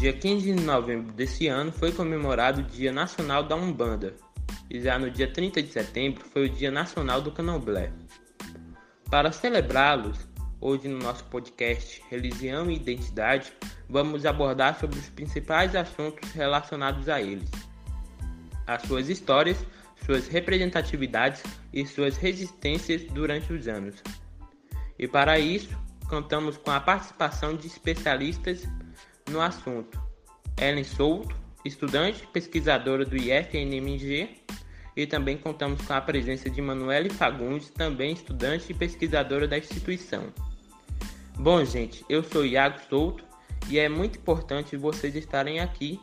Dia 15 de novembro desse ano foi comemorado o Dia Nacional da Umbanda, e já no dia 30 de setembro foi o Dia Nacional do Candomblé. Para celebrá-los, hoje no nosso podcast Religião e Identidade, vamos abordar sobre os principais assuntos relacionados a eles, as suas histórias, suas representatividades e suas resistências durante os anos. E para isso, contamos com a participação de especialistas no assunto. Ellen Souto, estudante pesquisadora do IFNMG, e também contamos com a presença de Manuele Fagundes, também estudante e pesquisadora da instituição. Bom, gente, eu sou Iago Souto e é muito importante vocês estarem aqui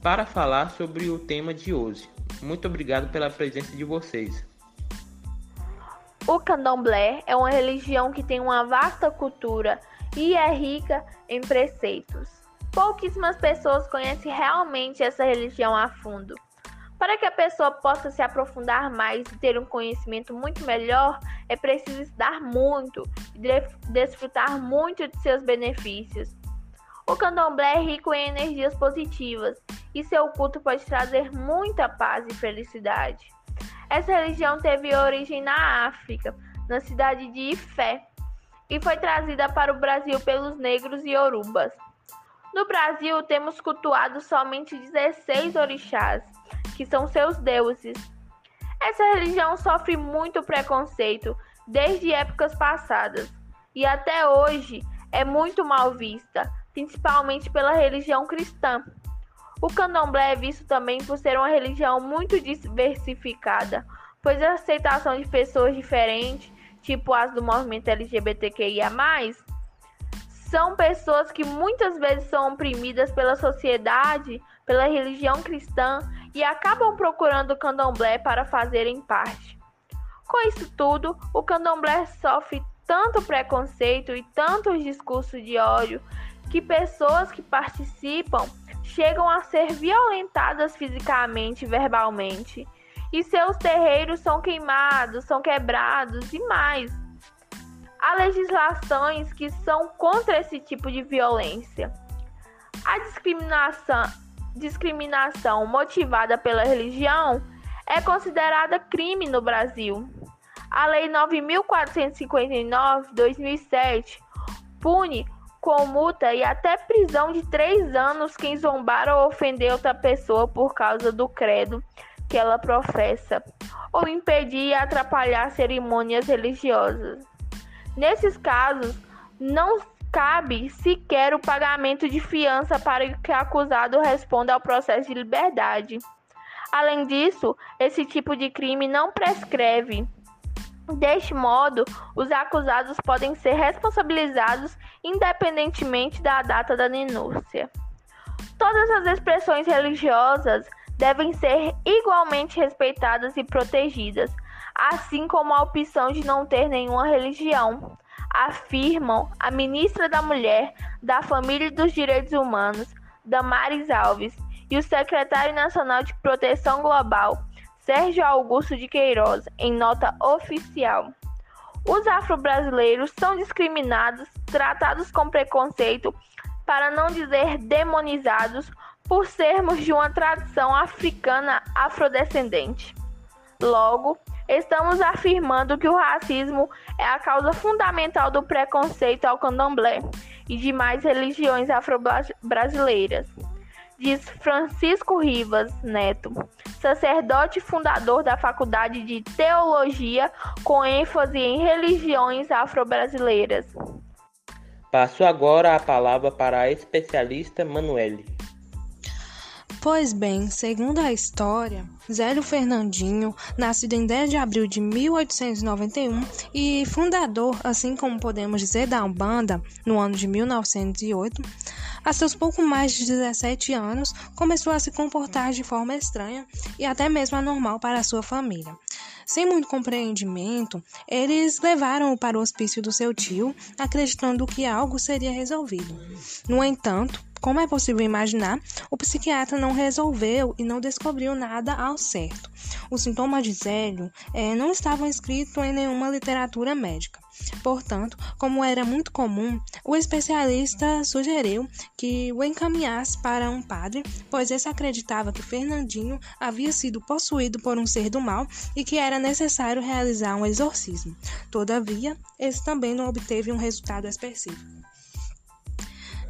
para falar sobre o tema de hoje. Muito obrigado pela presença de vocês. O candomblé é uma religião que tem uma vasta cultura e é rica em preceitos. Pouquíssimas pessoas conhecem realmente essa religião a fundo. Para que a pessoa possa se aprofundar mais e ter um conhecimento muito melhor, é preciso estudar muito e desfrutar muito de seus benefícios. O candomblé é rico em energias positivas e seu culto pode trazer muita paz e felicidade. Essa religião teve origem na África, na cidade de Ifé, e foi trazida para o Brasil pelos negros e orubas. No Brasil, temos cultuado somente 16 orixás, que são seus deuses. Essa religião sofre muito preconceito desde épocas passadas e até hoje é muito mal vista, principalmente pela religião cristã. O candomblé é visto também por ser uma religião muito diversificada, pois a aceitação de pessoas diferentes, tipo as do movimento LGBTQIA, são pessoas que muitas vezes são oprimidas pela sociedade, pela religião cristã e acabam procurando o candomblé para fazerem parte. Com isso tudo, o candomblé sofre tanto preconceito e tantos discursos de ódio que pessoas que participam chegam a ser violentadas fisicamente e verbalmente, e seus terreiros são queimados, são quebrados e mais. Há legislações que são contra esse tipo de violência. A discriminação, discriminação motivada pela religião é considerada crime no Brasil. A Lei 9459/2007 pune com multa e até prisão de três anos quem zombar ou ofender outra pessoa por causa do credo que ela professa, ou impedir e atrapalhar cerimônias religiosas. Nesses casos, não cabe sequer o pagamento de fiança para que o acusado responda ao processo de liberdade. Além disso, esse tipo de crime não prescreve Deste modo, os acusados podem ser responsabilizados independentemente da data da denúncia. Todas as expressões religiosas devem ser igualmente respeitadas e protegidas, assim como a opção de não ter nenhuma religião, afirmam a ministra da Mulher, da Família e dos Direitos Humanos, Damares Alves, e o secretário nacional de Proteção Global, Sérgio Augusto de Queiroz, em nota oficial. Os afro-brasileiros são discriminados, tratados com preconceito, para não dizer demonizados, por sermos de uma tradição africana afrodescendente. Logo, estamos afirmando que o racismo é a causa fundamental do preconceito ao candomblé e demais religiões afro-brasileiras diz Francisco Rivas Neto, sacerdote fundador da Faculdade de Teologia com ênfase em religiões afro-brasileiras. Passo agora a palavra para a especialista Manuele. Pois bem, segundo a história, Zélio Fernandinho, nascido em 10 de abril de 1891 e fundador, assim como podemos dizer, da Umbanda no ano de 1908, a seus pouco mais de 17 anos, começou a se comportar de forma estranha e até mesmo anormal para sua família. Sem muito compreendimento, eles levaram-o para o hospício do seu tio, acreditando que algo seria resolvido. No entanto, como é possível imaginar, o psiquiatra não resolveu e não descobriu nada ao certo. Os sintomas de Zélio é, não estavam escritos em nenhuma literatura médica. Portanto, como era muito comum, o especialista sugeriu que o encaminhasse para um padre, pois esse acreditava que Fernandinho havia sido possuído por um ser do mal e que era necessário realizar um exorcismo. Todavia, esse também não obteve um resultado específico.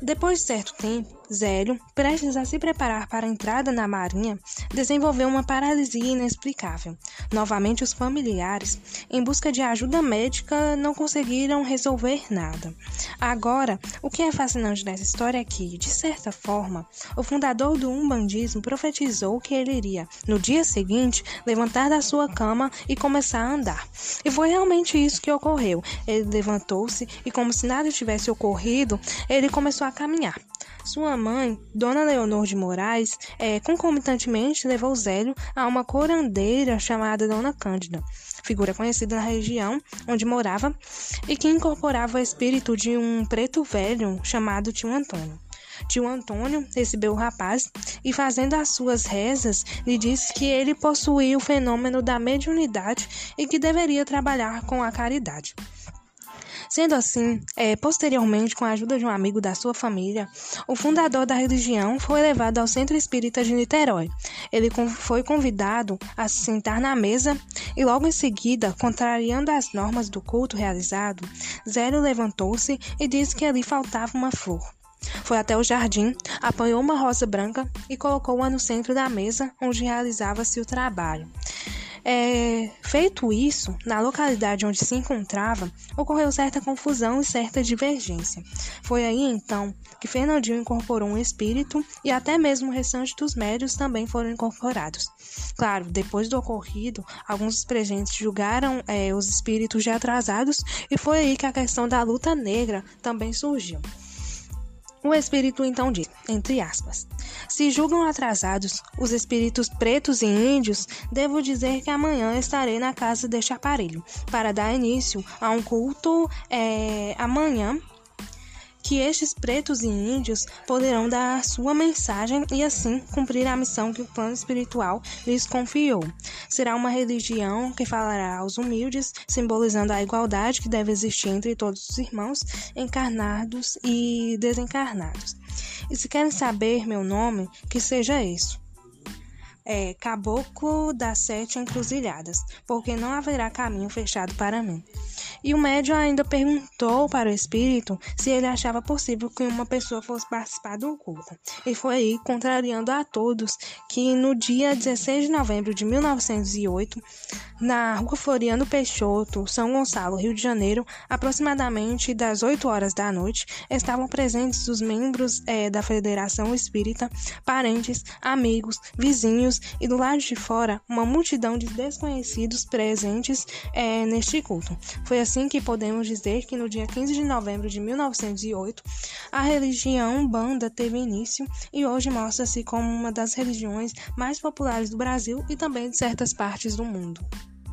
Depois de certo tempo, Zélio, prestes a se preparar para a entrada na marinha, desenvolveu uma paralisia inexplicável. Novamente, os familiares, em busca de ajuda médica, não conseguiram resolver nada. Agora, o que é fascinante nessa história é que, de certa forma, o fundador do umbandismo profetizou que ele iria, no dia seguinte, levantar da sua cama e começar a andar. E foi realmente isso que ocorreu. Ele levantou-se e, como se nada tivesse ocorrido, ele começou a caminhar. Sua mãe, Dona Leonor de Moraes, é, concomitantemente levou Zélio a uma corandeira chamada Dona Cândida, figura conhecida na região onde morava e que incorporava o espírito de um preto velho chamado Tio Antônio. Tio Antônio recebeu o rapaz e, fazendo as suas rezas, lhe disse que ele possuía o fenômeno da mediunidade e que deveria trabalhar com a caridade. Sendo assim, é, posteriormente, com a ajuda de um amigo da sua família, o fundador da religião foi levado ao Centro Espírita de Niterói. Ele foi convidado a se sentar na mesa e, logo em seguida, contrariando as normas do culto realizado, Zélio levantou-se e disse que ali faltava uma flor. Foi até o jardim, apanhou uma rosa branca e colocou-a no centro da mesa onde realizava-se o trabalho. É, feito isso, na localidade onde se encontrava, ocorreu certa confusão e certa divergência. Foi aí então que Fernandinho incorporou um espírito e até mesmo o restante dos médios também foram incorporados. Claro, depois do ocorrido, alguns presentes julgaram é, os espíritos de atrasados e foi aí que a questão da luta negra também surgiu. O espírito então diz, entre aspas, se julgam atrasados os espíritos pretos e índios, devo dizer que amanhã estarei na casa deste aparelho para dar início a um culto é, amanhã que estes pretos e índios poderão dar sua mensagem e assim cumprir a missão que o plano espiritual lhes confiou. Será uma religião que falará aos humildes, simbolizando a igualdade que deve existir entre todos os irmãos, encarnados e desencarnados. E se querem saber meu nome, que seja isso. É Caboclo das Sete Encruzilhadas, porque não haverá caminho fechado para mim. E o médium ainda perguntou para o espírito se ele achava possível que uma pessoa fosse participar do culto. E foi aí, contrariando a todos, que no dia 16 de novembro de 1908, na rua Floriano Peixoto, São Gonçalo, Rio de Janeiro, aproximadamente das 8 horas da noite, estavam presentes os membros é, da Federação Espírita, parentes, amigos, vizinhos e do lado de fora uma multidão de desconhecidos presentes é, neste culto. Foi assim que podemos dizer que no dia 15 de novembro de 1908, a religião Banda teve início e hoje mostra-se como uma das religiões mais populares do Brasil e também de certas partes do mundo.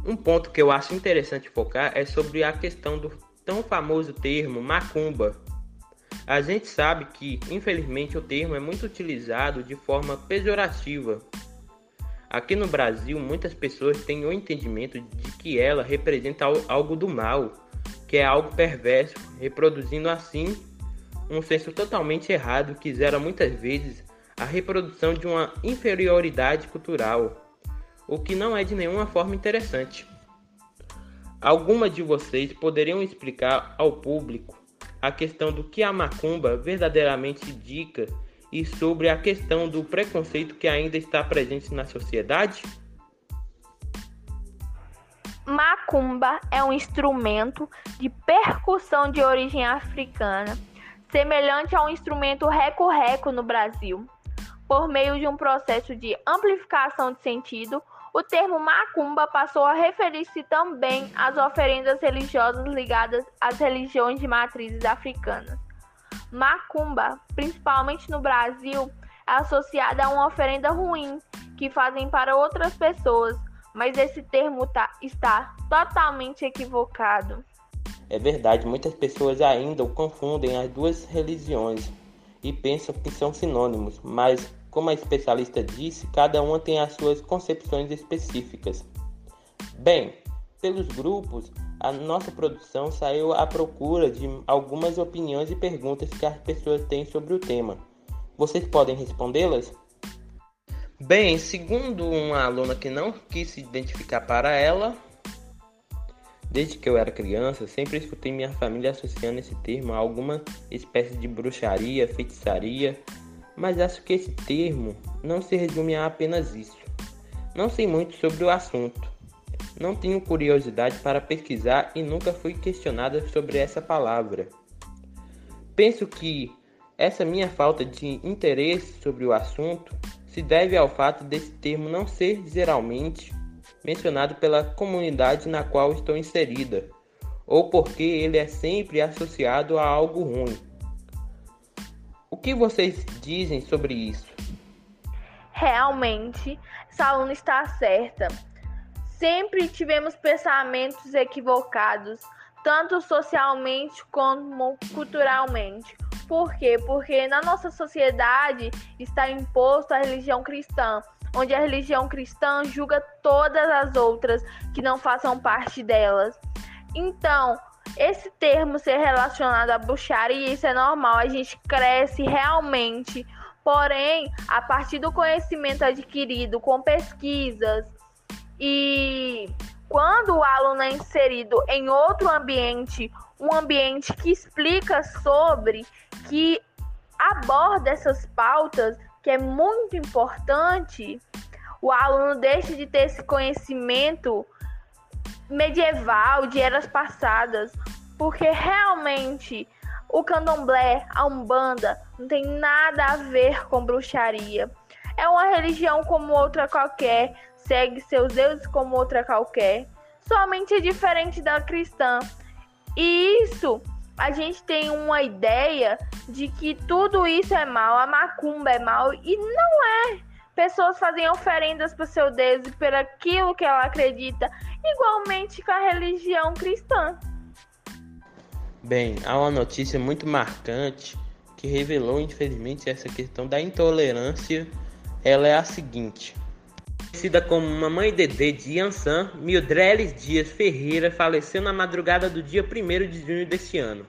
Um ponto que eu acho interessante focar é sobre a questão do tão famoso termo macumba. A gente sabe que, infelizmente, o termo é muito utilizado de forma pejorativa. Aqui no Brasil, muitas pessoas têm o entendimento de que ela representa algo do mal, que é algo perverso, reproduzindo assim um senso totalmente errado que zera muitas vezes a reprodução de uma inferioridade cultural o que não é de nenhuma forma interessante. Alguma de vocês poderiam explicar ao público a questão do que a macumba verdadeiramente indica e sobre a questão do preconceito que ainda está presente na sociedade? Macumba é um instrumento de percussão de origem africana, semelhante a um instrumento reco-reco no Brasil. Por meio de um processo de amplificação de sentido, o termo macumba passou a referir-se também às oferendas religiosas ligadas às religiões de matrizes africanas. Macumba, principalmente no Brasil, é associada a uma oferenda ruim que fazem para outras pessoas, mas esse termo tá, está totalmente equivocado. É verdade, muitas pessoas ainda confundem as duas religiões e pensam que são sinônimos, mas, como a especialista disse, cada uma tem as suas concepções específicas. Bem, pelos grupos, a nossa produção saiu à procura de algumas opiniões e perguntas que as pessoas têm sobre o tema. Vocês podem respondê-las? Bem, segundo uma aluna que não quis se identificar para ela, desde que eu era criança, sempre escutei minha família associando esse termo a alguma espécie de bruxaria, feitiçaria, mas acho que esse termo não se resume a apenas isso. Não sei muito sobre o assunto, não tenho curiosidade para pesquisar e nunca fui questionada sobre essa palavra. Penso que essa minha falta de interesse sobre o assunto se deve ao fato desse termo não ser geralmente mencionado pela comunidade na qual estou inserida, ou porque ele é sempre associado a algo ruim. O que vocês dizem sobre isso? Realmente, essa está certa. Sempre tivemos pensamentos equivocados, tanto socialmente como culturalmente. Por quê? Porque na nossa sociedade está imposto a religião cristã, onde a religião cristã julga todas as outras que não façam parte delas. Então, esse termo ser relacionado à bruxaria, isso é normal, a gente cresce realmente. Porém, a partir do conhecimento adquirido com pesquisas, e quando o aluno é inserido em outro ambiente, um ambiente que explica sobre, que aborda essas pautas, que é muito importante, o aluno deixa de ter esse conhecimento medieval de eras passadas, porque realmente o candomblé, a umbanda, não tem nada a ver com bruxaria. É uma religião como outra qualquer, segue seus deuses como outra qualquer, somente é diferente da cristã. E isso a gente tem uma ideia de que tudo isso é mal, a macumba é mal e não é. Pessoas fazem oferendas para seu Deus e por aquilo que ela acredita, igualmente com a religião cristã. Bem, há uma notícia muito marcante que revelou, infelizmente, essa questão da intolerância. Ela é a seguinte: Conhecida como Mamãe Dedê de Yansan, Mildreles Dias Ferreira faleceu na madrugada do dia 1 de junho deste ano,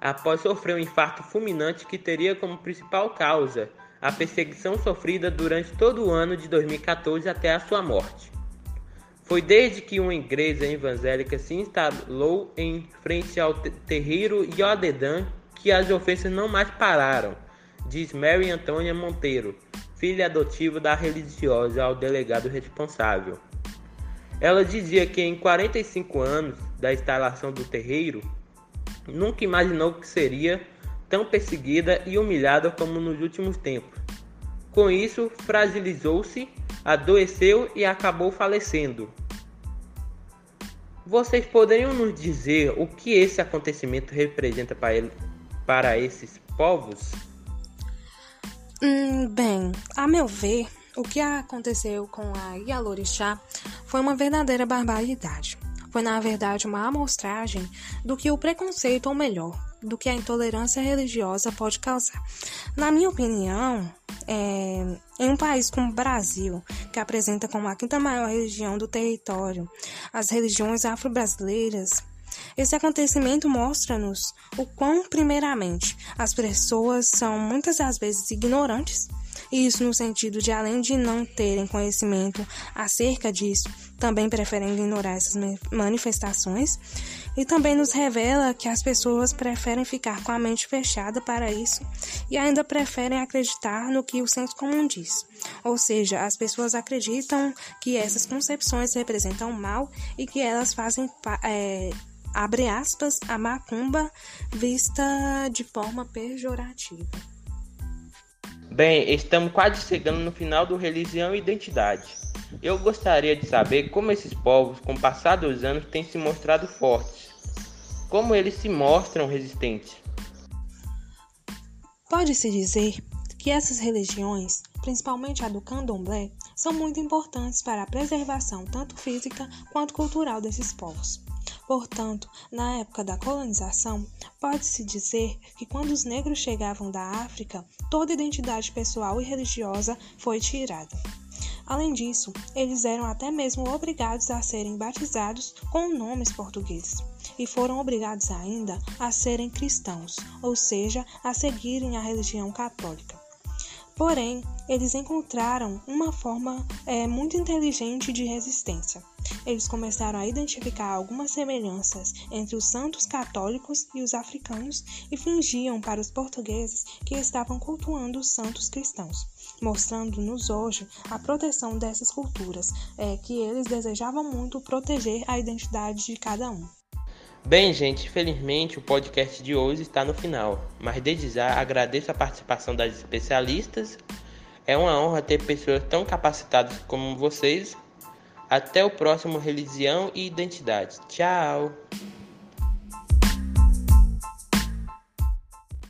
após sofrer um infarto fulminante que teria como principal causa a perseguição sofrida durante todo o ano de 2014 até a sua morte. Foi desde que uma igreja evangélica se instalou em frente ao terreiro Yodedan que as ofensas não mais pararam, diz Mary Antônia Monteiro, filha adotiva da religiosa ao delegado responsável. Ela dizia que em 45 anos da instalação do terreiro, nunca imaginou que seria tão perseguida e humilhada como nos últimos tempos. Com isso, fragilizou-se, adoeceu e acabou falecendo. Vocês poderiam nos dizer o que esse acontecimento representa para, ele, para esses povos? Hum, bem, a meu ver, o que aconteceu com a Yalorixá foi uma verdadeira barbaridade. Foi, na verdade, uma amostragem do que o preconceito, ou melhor, do que a intolerância religiosa pode causar. Na minha opinião, é, em um país como o Brasil, que apresenta como a quinta maior religião do território as religiões afro-brasileiras, esse acontecimento mostra-nos o quão, primeiramente, as pessoas são muitas das vezes ignorantes, e isso no sentido de, além de não terem conhecimento acerca disso, também preferem ignorar essas manifestações, e também nos revela que as pessoas preferem ficar com a mente fechada para isso e ainda preferem acreditar no que o senso comum diz. Ou seja, as pessoas acreditam que essas concepções representam mal e que elas fazem é, abre aspas, a macumba vista de forma pejorativa. Bem, estamos quase chegando no final do Religião e Identidade. Eu gostaria de saber como esses povos, com o passar dos anos, têm se mostrado fortes. Como eles se mostram resistentes. Pode-se dizer que essas religiões, principalmente a do candomblé, são muito importantes para a preservação tanto física quanto cultural desses povos. Portanto, na época da colonização, pode-se dizer que quando os negros chegavam da África, toda identidade pessoal e religiosa foi tirada. Além disso, eles eram até mesmo obrigados a serem batizados com nomes portugueses e foram obrigados ainda a serem cristãos, ou seja, a seguirem a religião católica. Porém, eles encontraram uma forma é, muito inteligente de resistência. Eles começaram a identificar algumas semelhanças entre os santos católicos e os africanos e fingiam para os portugueses que estavam cultuando os santos cristãos, mostrando-nos hoje a proteção dessas culturas, é, que eles desejavam muito proteger a identidade de cada um. Bem, gente, infelizmente o podcast de hoje está no final, mas desde já agradeço a participação das especialistas. É uma honra ter pessoas tão capacitadas como vocês. Até o próximo Religião e Identidade. Tchau!